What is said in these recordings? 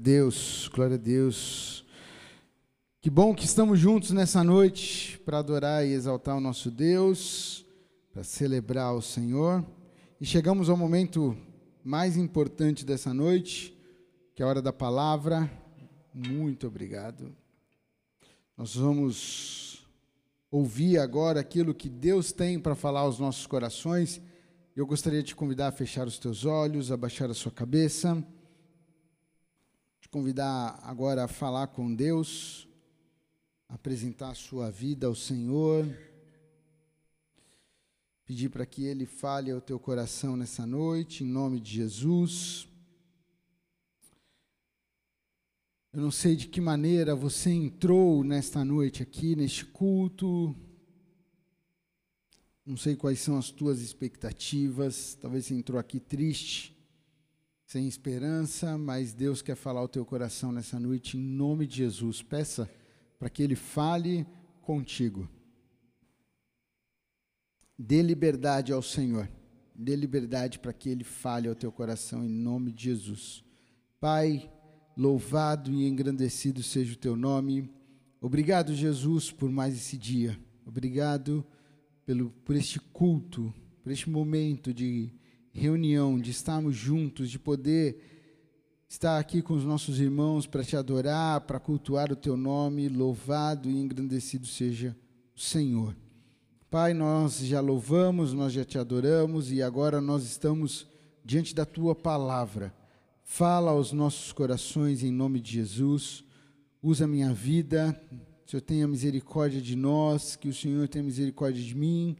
Deus, glória a Deus. Que bom que estamos juntos nessa noite para adorar e exaltar o nosso Deus, para celebrar o Senhor. E chegamos ao momento mais importante dessa noite, que é a hora da palavra. Muito obrigado. Nós vamos ouvir agora aquilo que Deus tem para falar aos nossos corações. Eu gostaria de te convidar a fechar os teus olhos, a baixar a sua cabeça te convidar agora a falar com Deus, apresentar a sua vida ao Senhor, pedir para que Ele fale ao teu coração nessa noite, em nome de Jesus. Eu não sei de que maneira você entrou nesta noite aqui, neste culto. Não sei quais são as tuas expectativas. Talvez você entrou aqui triste sem esperança, mas Deus quer falar ao teu coração nessa noite, em nome de Jesus. Peça para que Ele fale contigo. Dê liberdade ao Senhor. Dê liberdade para que Ele fale ao teu coração, em nome de Jesus. Pai, louvado e engrandecido seja o teu nome. Obrigado, Jesus, por mais esse dia. Obrigado pelo, por este culto, por este momento de reunião, de estarmos juntos, de poder estar aqui com os nossos irmãos para te adorar, para cultuar o teu nome, louvado e engrandecido seja o Senhor. Pai, nós já louvamos, nós já te adoramos e agora nós estamos diante da tua palavra. Fala aos nossos corações em nome de Jesus. Usa minha vida. Senhor tenha misericórdia de nós, que o Senhor tenha misericórdia de mim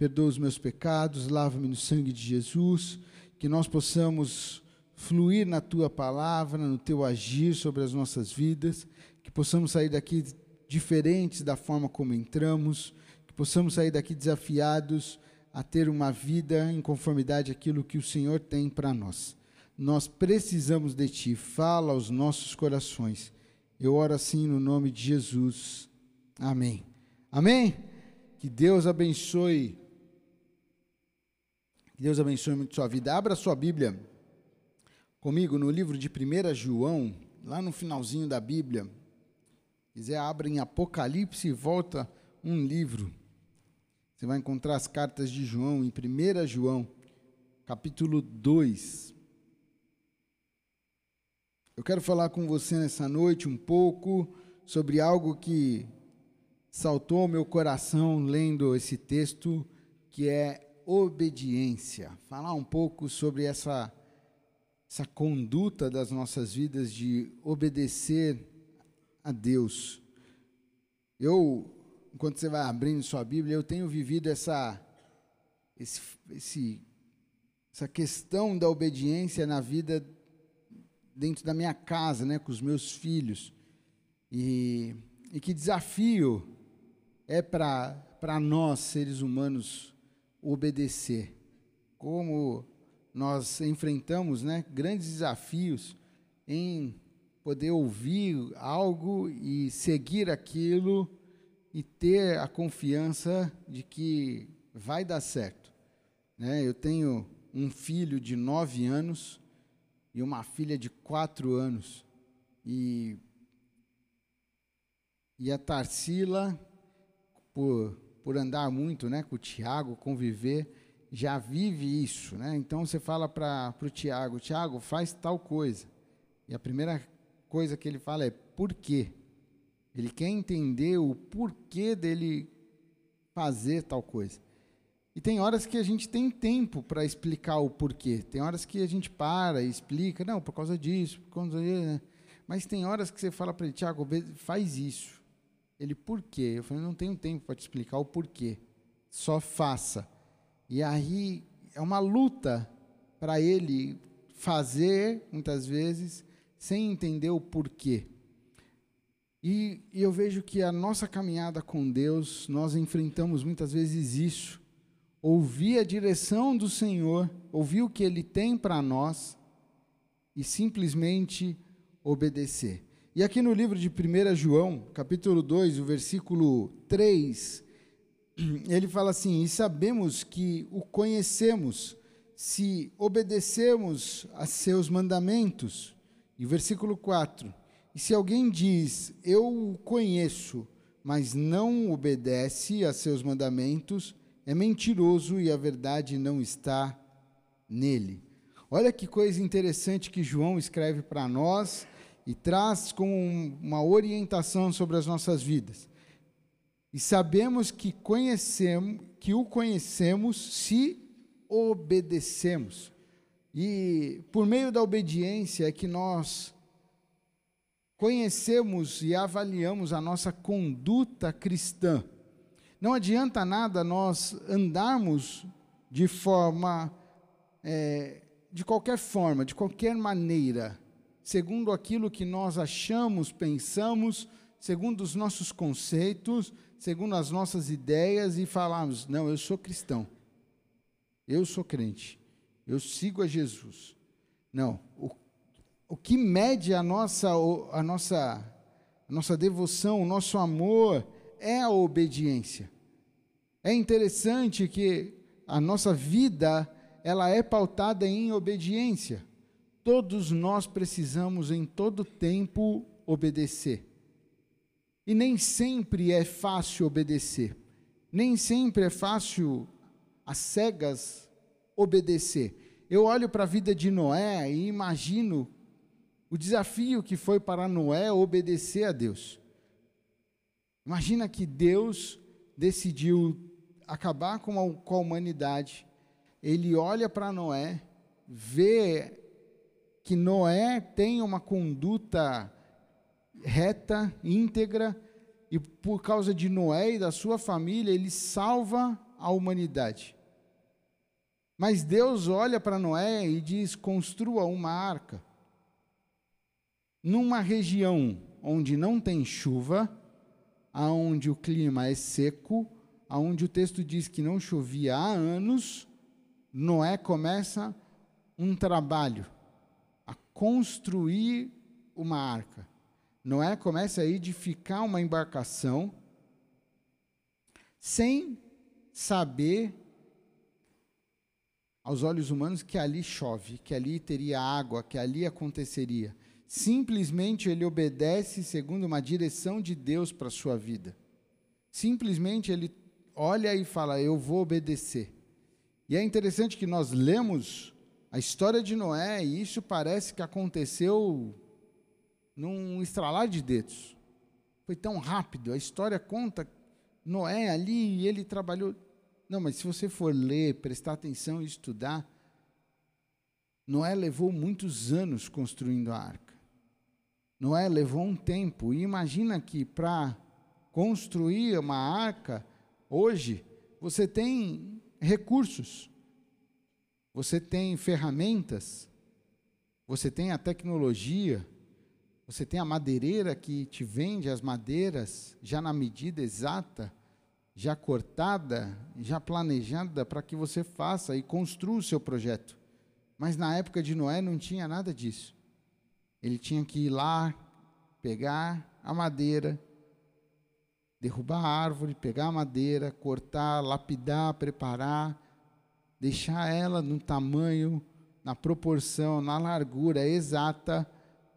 perdoa os meus pecados, lava-me no sangue de Jesus, que nós possamos fluir na tua palavra, no teu agir sobre as nossas vidas, que possamos sair daqui diferentes da forma como entramos, que possamos sair daqui desafiados a ter uma vida em conformidade àquilo que o Senhor tem para nós. Nós precisamos de ti, fala aos nossos corações. Eu oro assim no nome de Jesus. Amém. Amém? Que Deus abençoe que Deus abençoe muito sua vida. Abra sua Bíblia comigo no livro de 1 João, lá no finalzinho da Bíblia. Se quiser, abra em Apocalipse e volta um livro. Você vai encontrar as cartas de João em 1 João, capítulo 2. Eu quero falar com você nessa noite um pouco sobre algo que saltou ao meu coração lendo esse texto, que é obediência. Falar um pouco sobre essa, essa conduta das nossas vidas de obedecer a Deus. Eu, enquanto você vai abrindo sua Bíblia, eu tenho vivido essa, esse, esse, essa questão da obediência na vida dentro da minha casa, né, com os meus filhos. E, e que desafio é para nós, seres humanos, obedecer. Como nós enfrentamos né, grandes desafios em poder ouvir algo e seguir aquilo e ter a confiança de que vai dar certo. Né? Eu tenho um filho de nove anos e uma filha de quatro anos. E, e a Tarsila, por por andar muito né, com o Tiago, conviver, já vive isso. Né? Então você fala para o Tiago, Tiago, faz tal coisa. E a primeira coisa que ele fala é por quê? Ele quer entender o porquê dele fazer tal coisa. E tem horas que a gente tem tempo para explicar o porquê. Tem horas que a gente para e explica, não, por causa disso, por causa disso. Né? Mas tem horas que você fala para ele, Tiago, faz isso. Ele, por quê? Eu falei, não tenho tempo para te explicar o porquê. Só faça. E aí é uma luta para ele fazer, muitas vezes, sem entender o porquê. E, e, eu vejo que a nossa caminhada com Deus, nós enfrentamos muitas vezes isso. Ouvir a direção do Senhor, ouvir o que Ele tem para nós e simplesmente obedecer. E aqui no livro de 1 João, capítulo 2, o versículo 3, ele fala assim: E sabemos que o conhecemos se obedecemos a seus mandamentos. E versículo 4: E se alguém diz, Eu o conheço, mas não obedece a seus mandamentos, é mentiroso e a verdade não está nele. Olha que coisa interessante que João escreve para nós e traz como uma orientação sobre as nossas vidas. E sabemos que conhecemos, que o conhecemos se obedecemos. E por meio da obediência é que nós conhecemos e avaliamos a nossa conduta cristã. Não adianta nada nós andarmos de forma, é, de qualquer forma, de qualquer maneira, segundo aquilo que nós achamos, pensamos, segundo os nossos conceitos, segundo as nossas ideias e falarmos: não, eu sou cristão, eu sou crente, eu sigo a Jesus. Não, o, o que mede a nossa, a, nossa, a nossa devoção, o nosso amor, é a obediência. É interessante que a nossa vida ela é pautada em obediência. Todos nós precisamos em todo tempo obedecer. E nem sempre é fácil obedecer. Nem sempre é fácil às cegas obedecer. Eu olho para a vida de Noé e imagino o desafio que foi para Noé obedecer a Deus. Imagina que Deus decidiu acabar a, com a humanidade. Ele olha para Noé, vê que Noé tem uma conduta reta, íntegra, e por causa de Noé e da sua família, ele salva a humanidade. Mas Deus olha para Noé e diz: construa uma arca. Numa região onde não tem chuva, aonde o clima é seco, aonde o texto diz que não chovia há anos, Noé começa um trabalho construir uma arca. Noé começa a edificar uma embarcação sem saber aos olhos humanos que ali chove, que ali teria água, que ali aconteceria. Simplesmente ele obedece segundo uma direção de Deus para a sua vida. Simplesmente ele olha e fala: Eu vou obedecer. E é interessante que nós lemos a história de Noé e isso parece que aconteceu num estralar de dedos. Foi tão rápido. A história conta Noé ali e ele trabalhou. Não, mas se você for ler, prestar atenção e estudar, Noé levou muitos anos construindo a arca. Noé levou um tempo. E imagina que para construir uma arca, hoje, você tem recursos, você tem ferramentas, você tem a tecnologia, você tem a madeireira que te vende as madeiras já na medida exata, já cortada, já planejada para que você faça e construa o seu projeto. Mas na época de Noé não tinha nada disso. Ele tinha que ir lá, pegar a madeira, derrubar a árvore, pegar a madeira, cortar, lapidar, preparar, deixar ela no tamanho, na proporção, na largura exata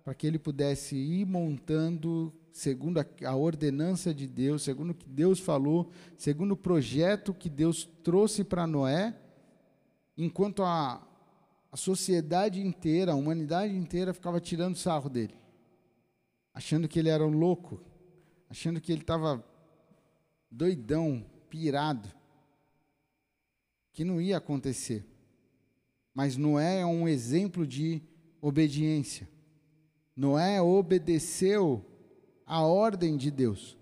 para que ele pudesse ir montando segundo a, ordenança de Deus, segundo o que Deus falou, segundo o projeto que Deus trouxe para Noé, enquanto a, a sociedade inteira, a humanidade inteira ficava tirando sarro dele, achando que ele era um louco, achando que ele estava doidão, pirado, que não ia acontecer. Mas Noé é um exemplo de obediência. Noé obedeceu a ordem de Deus.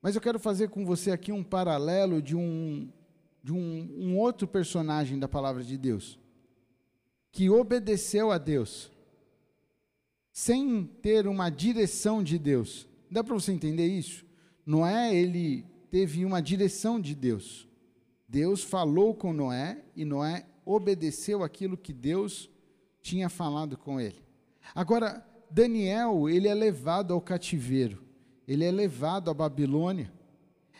Mas eu quero fazer com você aqui um paralelo de um, de um, um outro personagem da palavra de Deus, que obedeceu a Deus, sem ter uma direção de Deus. Dá para você entender isso? Noé, ele teve uma direção de Deus. Deus falou com Noé e Noé obedeceu aquilo que Deus tinha falado com ele. Agora, Daniel, ele é levado ao cativeiro, ele é levado à Babilônia,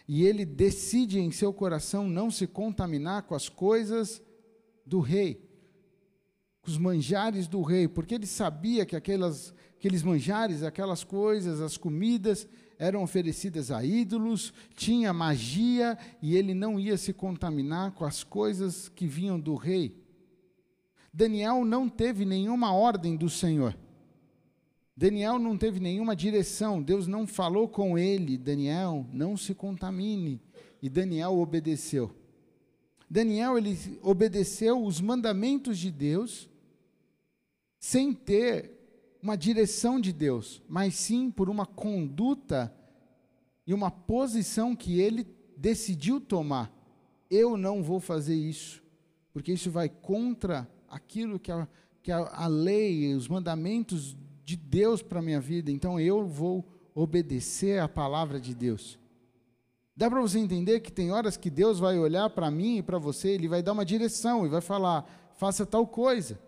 e ele decide em seu coração não se contaminar com as coisas do rei. com os manjares do rei, porque ele sabia que aquelas, aqueles manjares, aquelas coisas, as comidas eram oferecidas a ídolos, tinha magia e ele não ia se contaminar com as coisas que vinham do rei. Daniel não teve nenhuma ordem do Senhor. Daniel não teve nenhuma direção, Deus não falou com ele, Daniel, não se contamine. E Daniel obedeceu. Daniel ele obedeceu os mandamentos de Deus sem ter uma direção de Deus, mas sim por uma conduta e uma posição que ele decidiu tomar. Eu não vou fazer isso, porque isso vai contra aquilo que a, que a, a lei, os mandamentos de Deus para a minha vida, então eu vou obedecer à palavra de Deus. Dá para você entender que tem horas que Deus vai olhar para mim e para você, Ele vai dar uma direção e vai falar: faça tal coisa.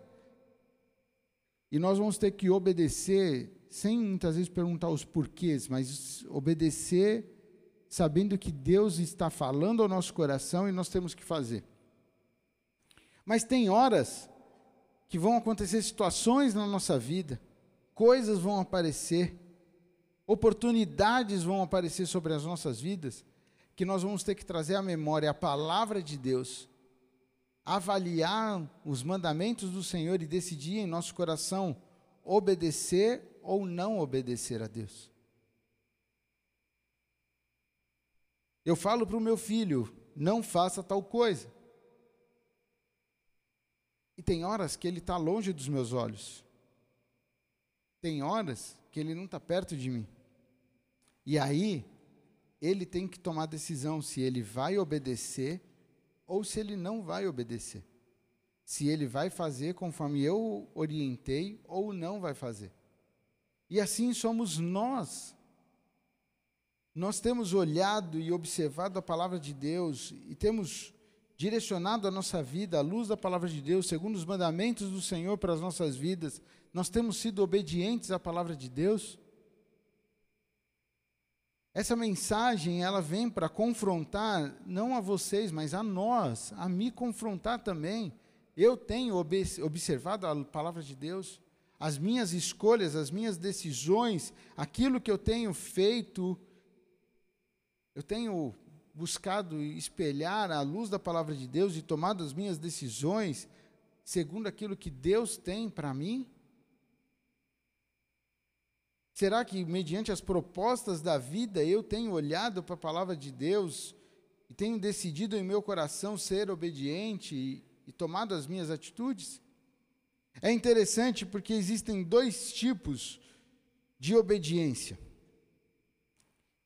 E nós vamos ter que obedecer, sem muitas vezes perguntar os porquês, mas obedecer sabendo que Deus está falando ao nosso coração e nós temos que fazer. Mas tem horas que vão acontecer situações na nossa vida, coisas vão aparecer, oportunidades vão aparecer sobre as nossas vidas, que nós vamos ter que trazer à memória a palavra de Deus, avaliar os mandamentos do Senhor e decidir em nosso coração obedecer ou não obedecer a Deus. Eu falo para o meu filho, não faça tal coisa. E tem horas que ele está longe dos meus olhos. Tem horas que ele não está perto de mim. E aí, ele tem que tomar decisão se ele vai obedecer ou se ele não vai obedecer. Se ele vai fazer conforme eu orientei ou não vai fazer. E assim somos nós. Nós temos olhado e observado a palavra de Deus e temos direcionado a nossa vida à luz da palavra de Deus, segundo os mandamentos do Senhor para as nossas vidas, nós temos sido obedientes à palavra de Deus. Essa mensagem, ela vem para confrontar não a vocês, mas a nós, a me confrontar também. Eu tenho observado a palavra de Deus, as minhas escolhas, as minhas decisões, aquilo que eu tenho feito, eu tenho buscado espelhar a luz da palavra de Deus e tomado as minhas decisões segundo aquilo que Deus tem para mim? Será que, mediante as propostas da vida, eu tenho olhado para a palavra de Deus e tenho decidido em meu coração ser obediente e, e tomado as minhas atitudes? É interessante porque existem dois tipos de obediência.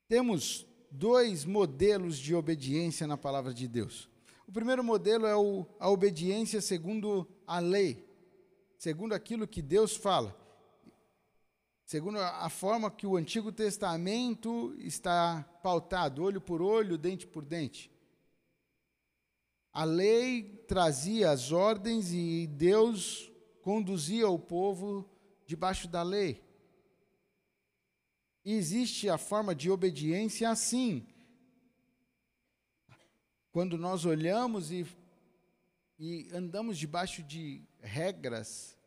Temos dois modelos de obediência na palavra de Deus. O primeiro modelo é o, a obediência segundo a lei, segundo aquilo que Deus fala, segundo a, forma que o Antigo Testamento está pautado, olho por olho, dente por dente. A lei trazia as ordens e Deus conduzia o povo debaixo da lei. E existe a forma de obediência assim. Quando nós olhamos e, e andamos debaixo de regras,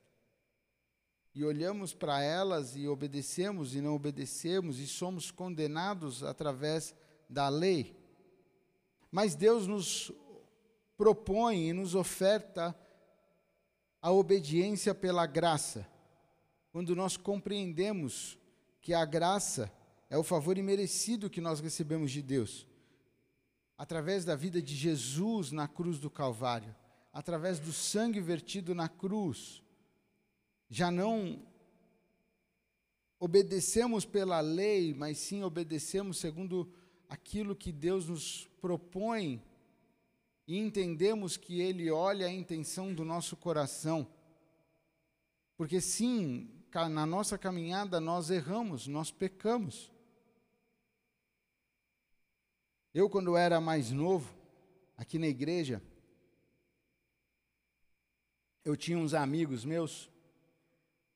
e olhamos para elas e obedecemos e não obedecemos, e somos condenados através da lei. Mas Deus nos propõe e nos oferta a obediência pela graça, quando nós compreendemos que a graça é o favor imerecido que nós recebemos de Deus. Através da vida de Jesus na cruz do Calvário, através do sangue vertido na cruz, já não obedecemos pela lei, mas sim obedecemos segundo aquilo que Deus nos propõe e entendemos que Ele olha a intenção do nosso coração. Porque sim, na nossa caminhada nós erramos, nós pecamos. Eu, quando era mais novo, aqui na igreja, eu tinha uns amigos meus,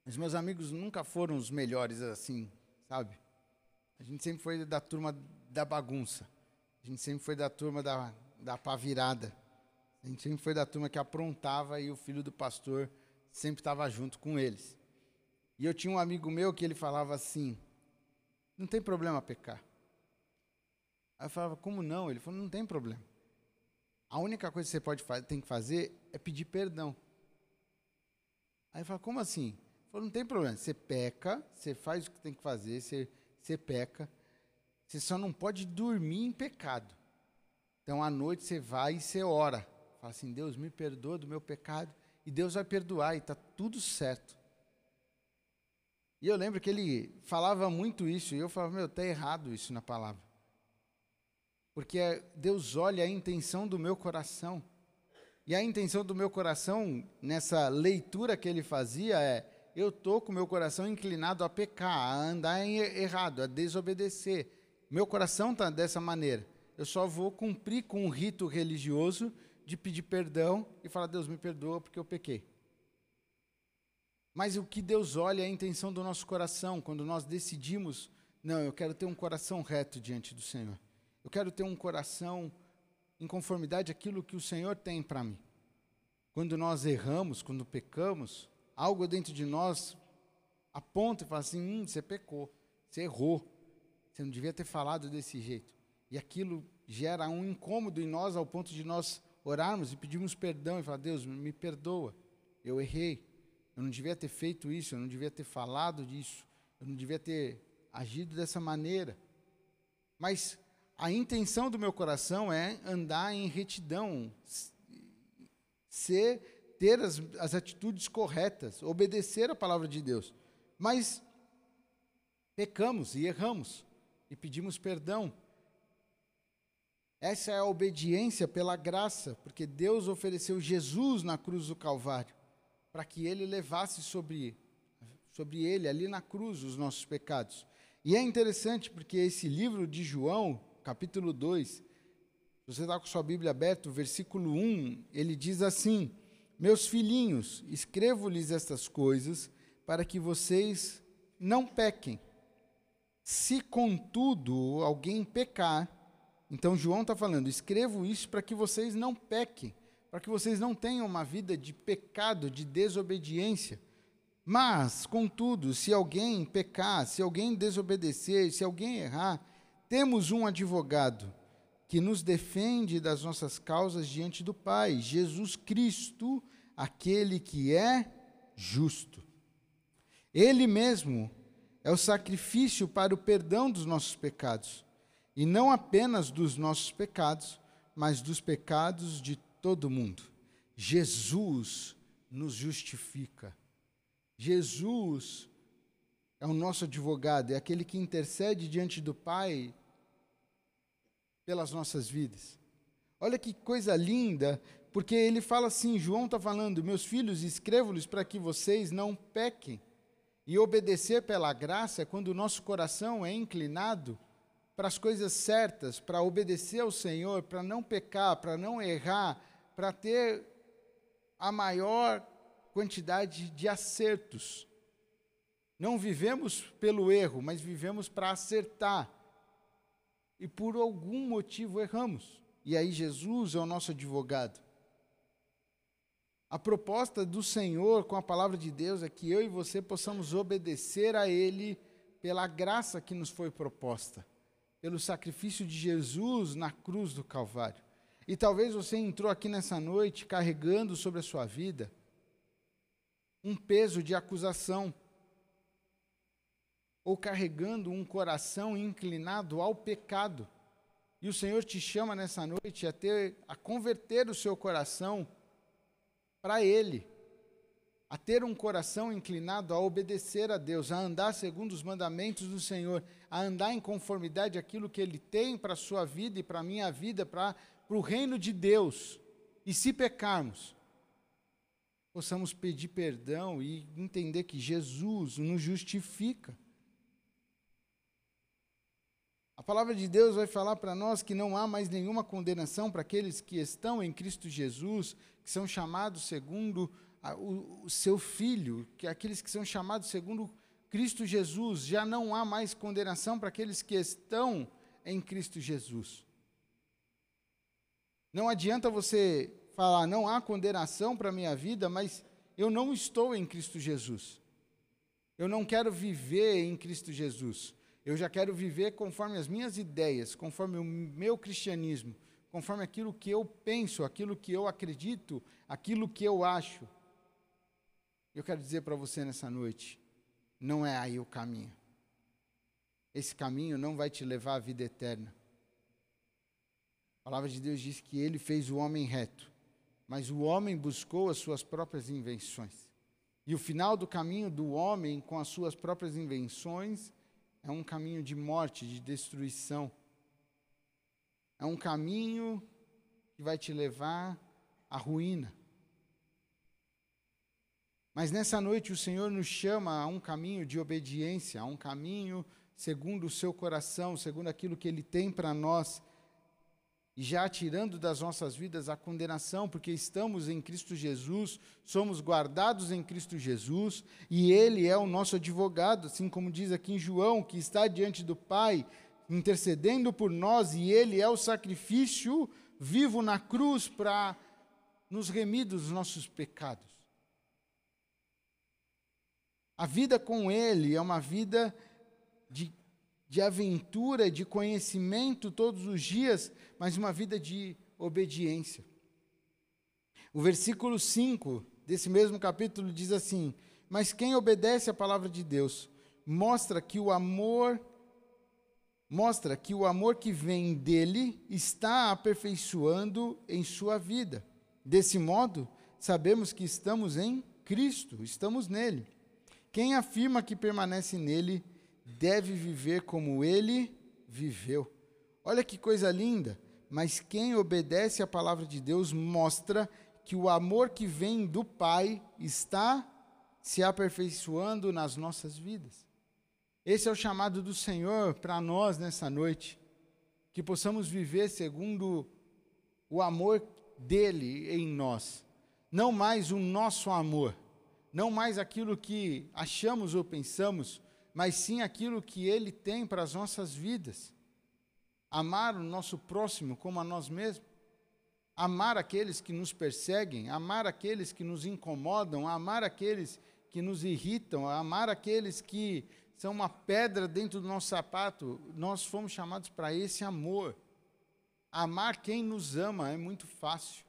mas meus amigos nunca foram os melhores assim, sabe? A gente sempre foi da turma da bagunça, a gente sempre foi da turma da, da pavirada, a gente sempre foi da turma que aprontava e o filho do pastor sempre estava junto com eles. E eu tinha um amigo meu que ele falava assim: não tem problema pecar. Aí eu falava, como não? Ele falou, não tem problema. A única coisa que você pode tem que fazer é pedir perdão. Aí eu falava, como assim? Falou, não tem problema. Você peca, você faz o que tem que fazer, você, você peca. Você só não pode dormir em pecado. Então, à noite, você vai e você ora. Fala assim, Deus, me perdoa do meu pecado. E Deus vai perdoar e está tudo certo. E eu lembro que ele falava muito isso, e eu falava, meu, está errado isso na palavra. Porque Deus olha a intenção do meu coração. E a intenção do meu coração, nessa leitura que ele fazia, é: eu estou com meu coração inclinado a pecar, a andar errado, a desobedecer. Meu coração está dessa maneira. Eu só vou cumprir com um rito religioso de pedir perdão e falar: Deus me perdoa porque eu pequei. Mas o que Deus olha é a intenção do nosso coração, quando nós decidimos, não, eu quero ter um coração reto diante do Senhor. Eu quero ter um coração em conformidade àquilo que o Senhor tem para mim. Quando nós erramos, quando pecamos, algo dentro de nós aponta e fala assim: hum, você pecou, você errou, você não devia ter falado desse jeito. E aquilo gera um incômodo em nós ao ponto de nós orarmos e pedirmos perdão e falar: Deus, me perdoa, eu errei. Eu não devia ter feito isso, eu não devia ter falado disso, eu não devia ter agido dessa maneira. Mas a intenção do meu coração é andar em retidão, ser, ter as, as atitudes corretas, obedecer a palavra de Deus. Mas pecamos e erramos e pedimos perdão. Essa é a obediência pela graça, porque Deus ofereceu Jesus na cruz do Calvário para que ele levasse sobre, sobre ele, ali na cruz, os nossos pecados. E é interessante porque esse livro de João, capítulo 2, se você está com sua Bíblia aberta, o versículo 1, ele diz assim: Meus filhinhos, escrevo-lhes estas coisas para que vocês não pequem. Se, contudo, alguém pecar, então João está falando, escrevo isso para que vocês não pequem para que vocês não tenham uma vida de pecado, de desobediência. Mas, contudo, se alguém pecar, se alguém desobedecer, se alguém errar, temos um advogado que nos defende das nossas causas diante do Pai, Jesus Cristo, aquele que é justo. Ele mesmo é o sacrifício para o perdão dos nossos pecados, e não apenas dos nossos pecados, mas dos pecados de todo mundo. Jesus nos justifica. Jesus é o nosso advogado, é aquele que intercede diante do Pai pelas nossas vidas. Olha que coisa linda, porque ele fala assim: João está falando, meus filhos, escrevo-lhes para que vocês não pequem. E obedecer pela graça é quando o nosso coração é inclinado para as coisas certas, para obedecer ao Senhor, para não pecar, para não errar, para ter a maior quantidade de acertos. Não vivemos pelo erro, mas vivemos para acertar. E por algum motivo erramos. E aí Jesus é o nosso advogado. A proposta do Senhor com a palavra de Deus é que eu e você possamos obedecer a Ele pela graça que nos foi proposta, pelo sacrifício de Jesus na cruz do Calvário. E talvez você entrou aqui nessa noite carregando sobre a sua vida um peso de acusação, ou carregando um coração inclinado ao pecado. E o Senhor te chama nessa noite a ter a converter o seu coração para ele, a ter um coração inclinado a obedecer a Deus, a andar segundo os mandamentos do Senhor, a andar em conformidade àquilo que ele tem para a sua vida e para a minha vida, para o reino de Deus, e se pecarmos, possamos pedir perdão e entender que Jesus nos justifica. A palavra de Deus vai falar para nós que não há mais nenhuma condenação para aqueles que estão em Cristo Jesus, que são chamados segundo a, o, o, seu Filho, que aqueles que são chamados segundo Cristo Jesus, já não há mais condenação para aqueles que estão em Cristo Jesus. Não adianta você falar, não há condenação para a minha vida, mas eu não estou em Cristo Jesus. Eu não quero viver em Cristo Jesus. Eu já quero viver conforme as minhas ideias, conforme o meu cristianismo, conforme aquilo que eu penso, aquilo que eu acredito, aquilo que eu acho. Eu quero dizer para você nessa noite: não é aí o caminho. Esse caminho não vai te levar à vida eterna. A palavra de Deus diz que ele fez o homem reto, mas o homem buscou as suas próprias invenções. E o final do caminho do homem com as suas próprias invenções é um caminho de morte, de destruição. É um caminho que vai te levar à ruína. Mas nessa noite o Senhor nos chama a um caminho de obediência, a um caminho segundo o seu coração, segundo aquilo que Ele tem para nós e já tirando das nossas vidas a condenação, porque estamos em Cristo Jesus, somos guardados em Cristo Jesus, e Ele é o nosso advogado, assim como diz aqui em João, que está diante do Pai, intercedendo por nós, e Ele é o sacrifício vivo na cruz para nos remir dos nossos pecados. A vida com Ele é uma vida de de aventura, de conhecimento todos os dias, mas uma vida de obediência. O versículo 5 desse mesmo capítulo diz assim: Mas quem obedece à palavra de Deus mostra que o amor mostra que o amor que vem dele está aperfeiçoando em sua vida. Desse modo, sabemos que estamos em Cristo, estamos nele. Quem afirma que permanece nele deve viver como ele viveu. Olha que coisa linda! Mas quem obedece à palavra de Deus mostra que o amor que vem do Pai está se aperfeiçoando nas nossas vidas. Esse é o chamado do Senhor para nós nessa noite, que possamos viver segundo o amor dele em nós, não mais o nosso amor, não mais aquilo que achamos ou pensamos, mas sim aquilo que Ele tem para as nossas vidas. Amar o nosso próximo como a nós mesmos. Amar aqueles que nos perseguem, amar aqueles que nos incomodam, amar aqueles que nos irritam, amar aqueles que são uma pedra dentro do nosso sapato. Nós fomos chamados para esse amor. Amar quem nos ama é muito fácil.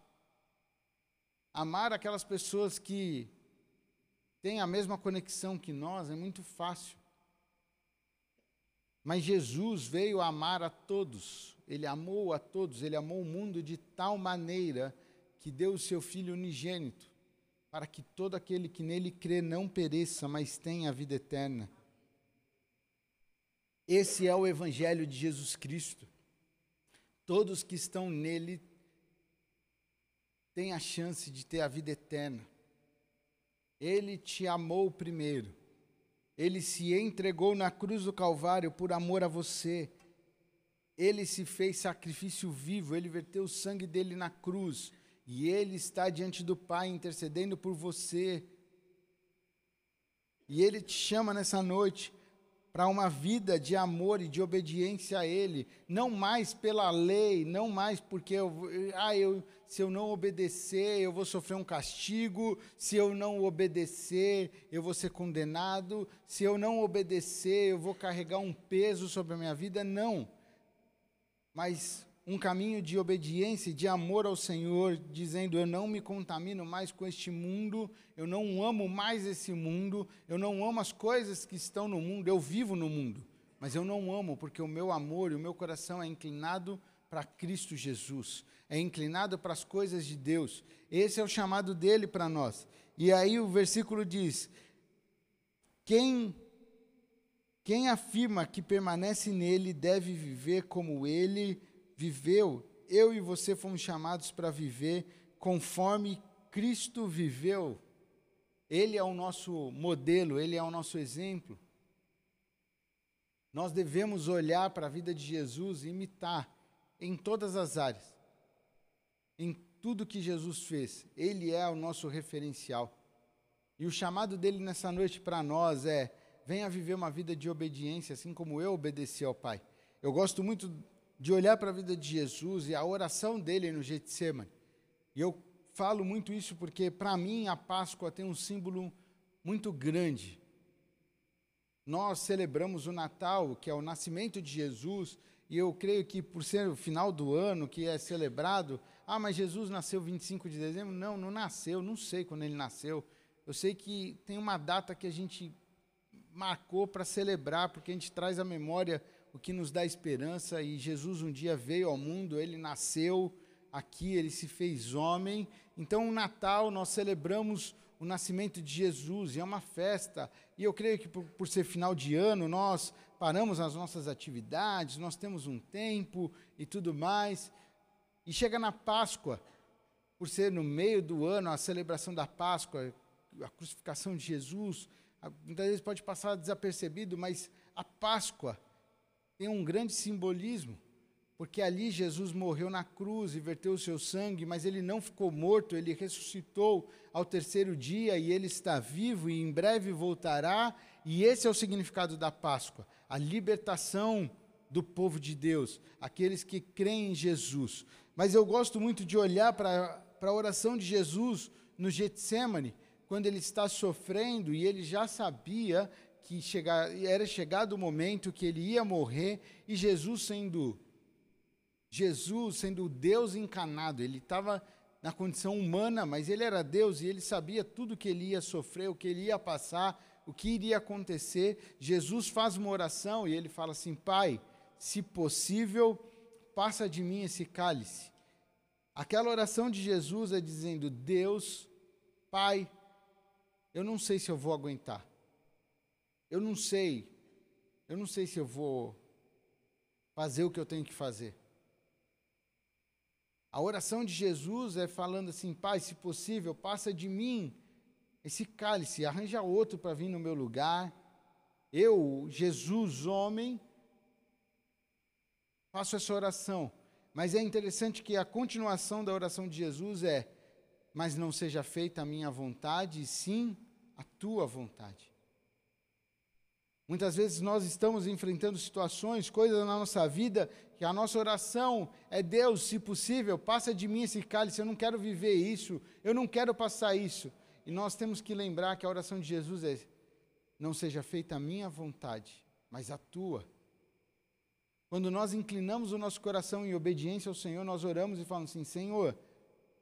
Amar aquelas pessoas que têm a mesma conexão que nós é muito fácil. Mas Jesus veio amar a todos, ele amou a todos, ele amou o mundo de tal maneira que deu o seu Filho unigênito, para que todo aquele que nele crê não pereça, mas tenha a vida eterna. Esse é o Evangelho de Jesus Cristo. Todos que estão nele têm a chance de ter a vida eterna. Ele te amou primeiro. Ele se entregou na cruz do Calvário por amor a você. Ele se fez sacrifício vivo, ele verteu o sangue dele na cruz. E ele está diante do Pai intercedendo por você. E ele te chama nessa noite para uma vida de amor e de obediência a Ele, não mais pela lei, não mais porque eu, ah, eu, se eu não obedecer, eu vou sofrer um castigo, se eu não obedecer, eu vou ser condenado, se eu não obedecer, eu vou carregar um peso sobre a minha vida, não. Mas um caminho de obediência de amor ao Senhor, dizendo: Eu não me contamino mais com este mundo, eu não amo mais esse mundo, eu não amo as coisas que estão no mundo, eu vivo no mundo, mas eu não amo porque o meu amor e o meu coração é inclinado para Cristo Jesus, é inclinado para as coisas de Deus. Esse é o chamado dele para nós. E aí o versículo diz: Quem quem afirma que permanece nele deve viver como ele viveu, eu e você fomos chamados para viver conforme Cristo viveu. Ele é o nosso modelo, ele é o nosso exemplo. Nós devemos olhar para a vida de Jesus e imitar em todas as áreas, em tudo que Jesus fez. Ele é o nosso referencial. E o chamado dele nessa noite para nós é: venha viver uma vida de obediência, assim como eu obedeci ao Pai. Eu gosto muito de olhar para a vida de Jesus e a oração dele no Getsemane. E eu falo muito isso porque, para mim, a Páscoa tem um símbolo muito grande. Nós celebramos o Natal, que é o nascimento de Jesus, e eu creio que por ser o final do ano que é celebrado, ah, mas Jesus nasceu 25 de dezembro? Não, não nasceu, não sei quando ele nasceu. Eu sei que tem uma data que a gente marcou para celebrar, porque a gente traz à memória o que nos dá esperança, e Jesus um dia veio ao mundo, ele nasceu aqui, ele se fez homem. Então, o Natal nós celebramos o nascimento de Jesus, e é uma festa. E eu creio que por, por, ser final de ano, nós paramos as nossas atividades, nós temos um tempo e tudo mais. E chega na Páscoa, por ser no meio do ano, a celebração da Páscoa, a crucificação de Jesus, muitas vezes pode passar desapercebido, mas a Páscoa tem um grande simbolismo porque ali Jesus morreu na cruz e verteu o seu sangue, mas ele não ficou morto, ele ressuscitou ao terceiro dia e ele está vivo e em breve voltará, e esse é o significado da Páscoa, a libertação do povo de Deus, aqueles que creem em Jesus. Mas eu gosto muito de olhar para a oração de Jesus no Getsemane, quando ele está sofrendo e ele já sabia que chegar, era chegado o momento que ele ia morrer, e Jesus sendo Jesus, sendo Deus encarnado, ele estava na condição humana, mas ele era Deus e ele sabia tudo que ele ia sofrer, o que ele ia passar, o que iria acontecer. Jesus faz uma oração e ele fala assim: Pai, se possível, passa de mim esse cálice. Aquela oração de Jesus é dizendo: Deus, Pai, eu não sei se eu vou aguentar. Eu não sei. Eu não sei se eu vou fazer o que eu tenho que fazer. A oração de Jesus é falando assim: Pai, se possível, passa de mim esse cálice, arranja outro para vir no meu lugar. Eu, Jesus, homem, faço essa oração. Mas é interessante que a continuação da oração de Jesus é: Mas não seja feita a minha vontade, e sim a tua vontade. Muitas vezes nós estamos enfrentando situações, coisas na nossa vida, que a nossa oração é: Deus, se possível, passa de mim esse cálice, eu não quero viver isso, eu não quero passar isso. E nós temos que lembrar que a oração de Jesus é: Não seja feita a minha vontade, mas a tua. Quando nós inclinamos o nosso coração em obediência ao Senhor, nós oramos e falamos assim: Senhor,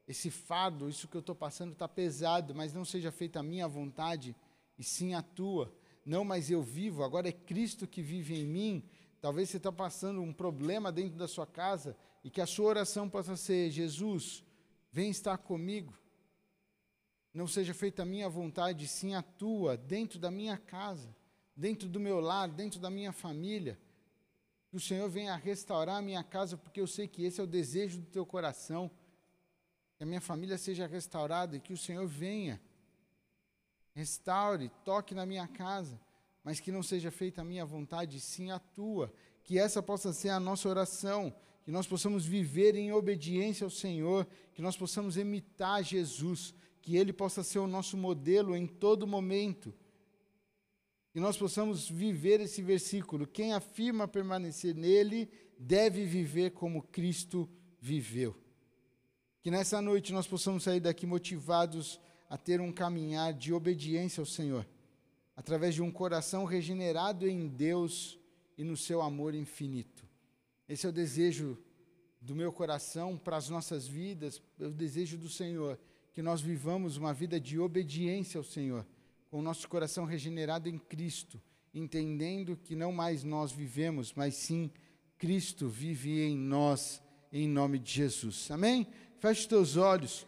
esse fardo, isso que eu estou passando está pesado, mas não seja feita a minha vontade, e sim a tua não mais eu vivo, agora é Cristo que vive em mim. Talvez você está passando um problema dentro da sua casa e que a sua oração possa ser: Jesus, vem estar comigo. Não seja feita a minha vontade, sim a tua, dentro da minha casa, dentro do meu lar, dentro da minha família. Que o Senhor venha restaurar a minha casa, porque eu sei que esse é o desejo do teu coração. Que a minha família seja restaurada e que o Senhor venha restaure, toque na minha casa, mas que não seja feita a minha vontade, sim a tua. Que essa possa ser a nossa oração, que nós possamos viver em obediência ao Senhor, que nós possamos imitar Jesus, que Ele possa ser o nosso modelo em todo momento. Que nós possamos viver esse versículo. Quem afirma permanecer nele deve viver como Cristo viveu. Que nessa noite nós possamos sair daqui motivados a ter um caminhar de obediência ao Senhor, através de um coração regenerado em Deus e no seu amor infinito. Esse é o desejo do meu coração para as nossas vidas, é o desejo do Senhor, que nós vivamos uma vida de obediência ao Senhor, com o nosso coração regenerado em Cristo, entendendo que não mais nós vivemos, mas sim Cristo vive em nós, em nome de Jesus. Amém? Feche teus olhos.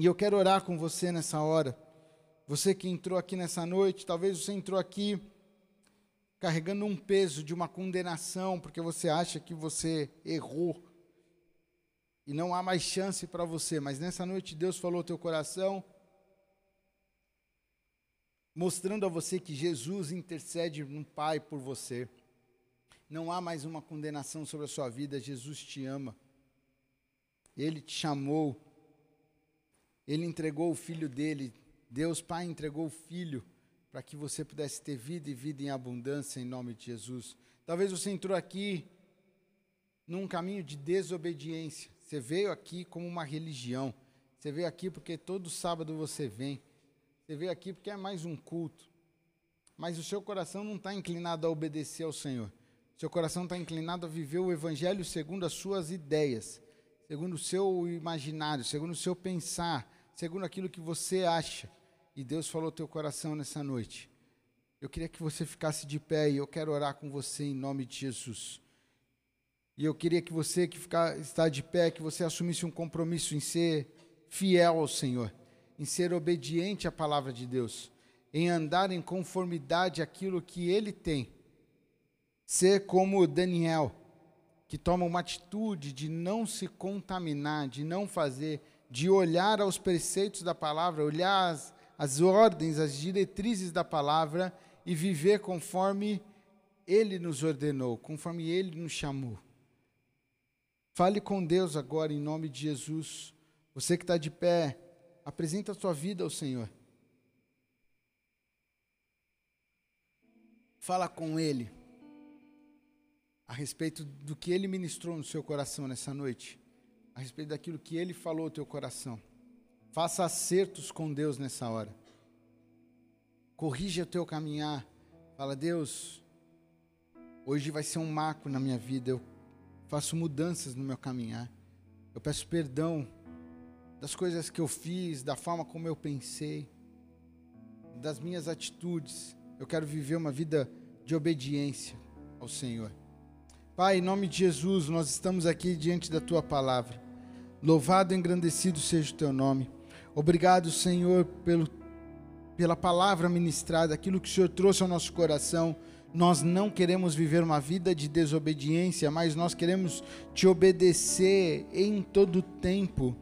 E eu quero orar com você nessa hora. Você que entrou aqui nessa noite, talvez você entrou aqui carregando um peso de uma condenação, porque você acha que você errou e não há mais chance para você, mas nessa noite Deus falou ao teu coração, mostrando a você que Jesus intercede no Pai por você. Não há mais uma condenação sobre a sua vida, Jesus te ama. Ele te chamou ele entregou o filho dele, Deus Pai entregou o filho para que você pudesse ter vida e vida em abundância em nome de Jesus. Talvez você entrou aqui num caminho de desobediência. Você veio aqui como uma religião. Você veio aqui porque todo sábado você vem. Você veio aqui porque é mais um culto. Mas o seu coração não está inclinado a obedecer ao Senhor. Seu coração está inclinado a viver o Evangelho segundo as suas ideias, segundo o seu imaginário, segundo o seu pensar, segundo aquilo que você acha. E Deus falou teu coração nessa noite. Eu queria que você ficasse de pé e eu quero orar com você em nome de Jesus. E eu queria que você que ficar, está de pé, que você assumisse um compromisso em ser fiel ao Senhor, em ser obediente à palavra de Deus, em andar em conformidade àquilo que Ele tem. Ser como Daniel, que toma uma atitude de não se contaminar, de não fazer, de olhar aos preceitos da palavra, olhar as, as ordens, as diretrizes da palavra e viver conforme Ele nos ordenou, conforme Ele nos chamou. Fale com Deus agora em nome de Jesus. Você que está de pé, apresenta a sua vida ao Senhor. Fala com Ele a respeito do que Ele ministrou no seu coração nessa noite, a respeito daquilo que Ele falou ao teu coração. Faça acertos com Deus nessa hora. Corrija o teu caminhar. Fala, Deus, hoje vai ser um marco na minha vida. Eu faço mudanças no meu caminhar. Eu peço perdão das coisas que eu fiz, da forma como eu pensei, das minhas atitudes. Eu quero viver uma vida de obediência ao Senhor. Pai, em nome de Jesus, nós estamos aqui diante da tua palavra. Louvado e engrandecido seja o teu nome. Obrigado, Senhor, pelo, pela palavra ministrada, aquilo que o Senhor trouxe ao nosso coração nós não queremos viver uma vida de desobediência, mas nós queremos te obedecer em todo tempo.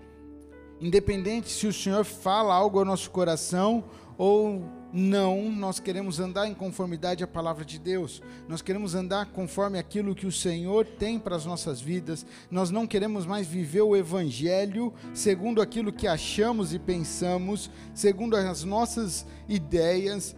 Independente se o Senhor fala algo ao nosso coração ou não, nós queremos andar em conformidade à palavra de Deus. Nós queremos andar conforme aquilo que o Senhor tem para as nossas vidas. Nós não queremos mais viver o evangelho segundo aquilo que achamos e pensamos, segundo as nossas ideias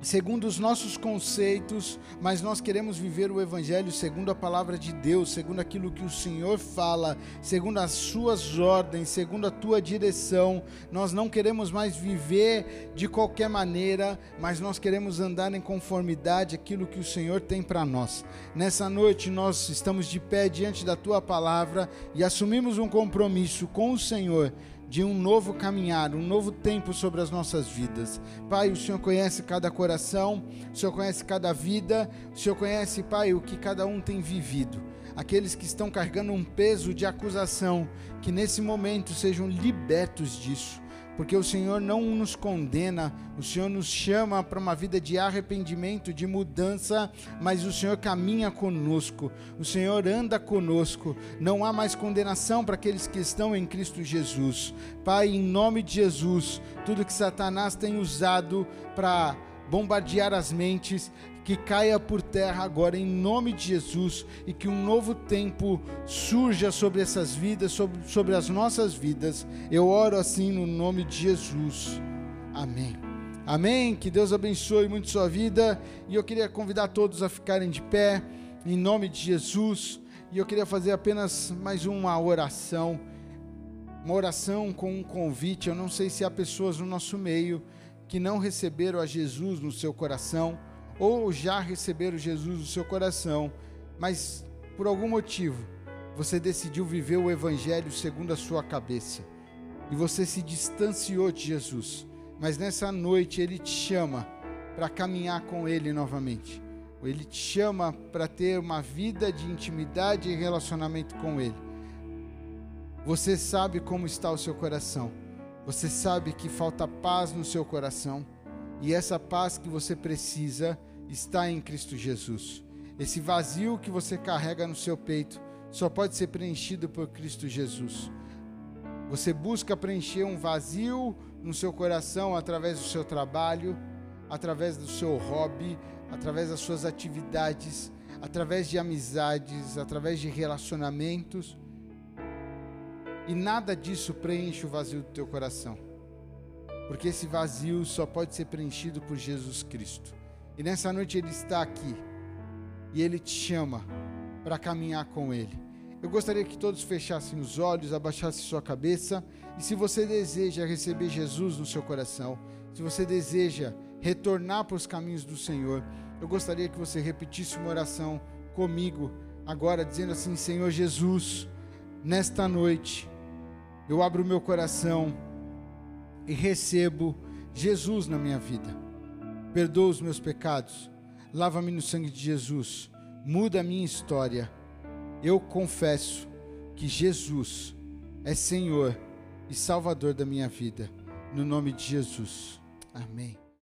segundo os nossos conceitos, mas nós queremos viver o Evangelho segundo a palavra de Deus, segundo aquilo que o Senhor fala, segundo as suas ordens, segundo a tua direção. Nós não queremos mais viver de qualquer maneira, mas nós queremos andar em conformidade aquilo que o Senhor tem para nós. Nessa noite nós estamos de pé diante da tua palavra e assumimos um compromisso com o Senhor de um novo caminhar, um novo tempo sobre as nossas vidas. Pai, o Senhor conhece cada coração, o Senhor conhece cada vida, o Senhor conhece, Pai, o que cada um tem vivido. Aqueles que estão carregando um peso de acusação, que nesse momento sejam libertos disso porque o Senhor não nos condena, o Senhor nos chama para uma vida de arrependimento, de mudança, mas o Senhor caminha conosco, o Senhor anda conosco, não há mais condenação para aqueles que estão em Cristo Jesus. Pai, em nome de Jesus, tudo que Satanás tem usado para bombardear as mentes, que caia por terra agora em nome de Jesus e que um novo tempo surja sobre essas vidas, sobre, sobre as nossas vidas. Eu oro assim no nome de Jesus. Amém. Amém. Que Deus abençoe muito sua vida. E eu queria convidar todos a ficarem de pé, em nome de Jesus. E eu queria fazer apenas mais uma oração. Uma oração com um convite. Eu não sei se há pessoas no nosso meio que não receberam a Jesus no seu coração ou já receberam Jesus no seu coração, mas por algum motivo você decidiu viver o Evangelho segundo a sua cabeça e você se distanciou de Jesus, mas nessa noite Ele te chama para caminhar com Ele novamente. Ele te chama para ter uma vida de intimidade e relacionamento com Ele. Você sabe como está o seu coração. Você sabe que falta paz no seu coração. E essa paz que você precisa está em Cristo Jesus. Esse vazio que você carrega no seu peito só pode ser preenchido por Cristo Jesus. Você busca preencher um vazio no seu coração através do seu trabalho, através do seu hobby, através das suas atividades, através de amizades, através de relacionamentos. E nada disso preenche o vazio do teu coração. Porque esse vazio só pode ser preenchido por Jesus Cristo. E nessa noite Ele está aqui. E Ele te chama para caminhar com Ele. Eu gostaria que todos fechassem os olhos, abaixassem sua cabeça. E se você deseja receber Jesus no seu coração, se você deseja retornar para os caminhos do Senhor, eu gostaria que você repetisse uma oração comigo, agora, dizendo assim: Senhor Jesus, nesta noite, eu abro meu coração e recebo Jesus na minha vida. Perdoa os meus pecados, lava-me no sangue de Jesus, muda a minha história. Eu confesso que Jesus é Senhor e Salvador da minha vida. No nome de Jesus. Amém.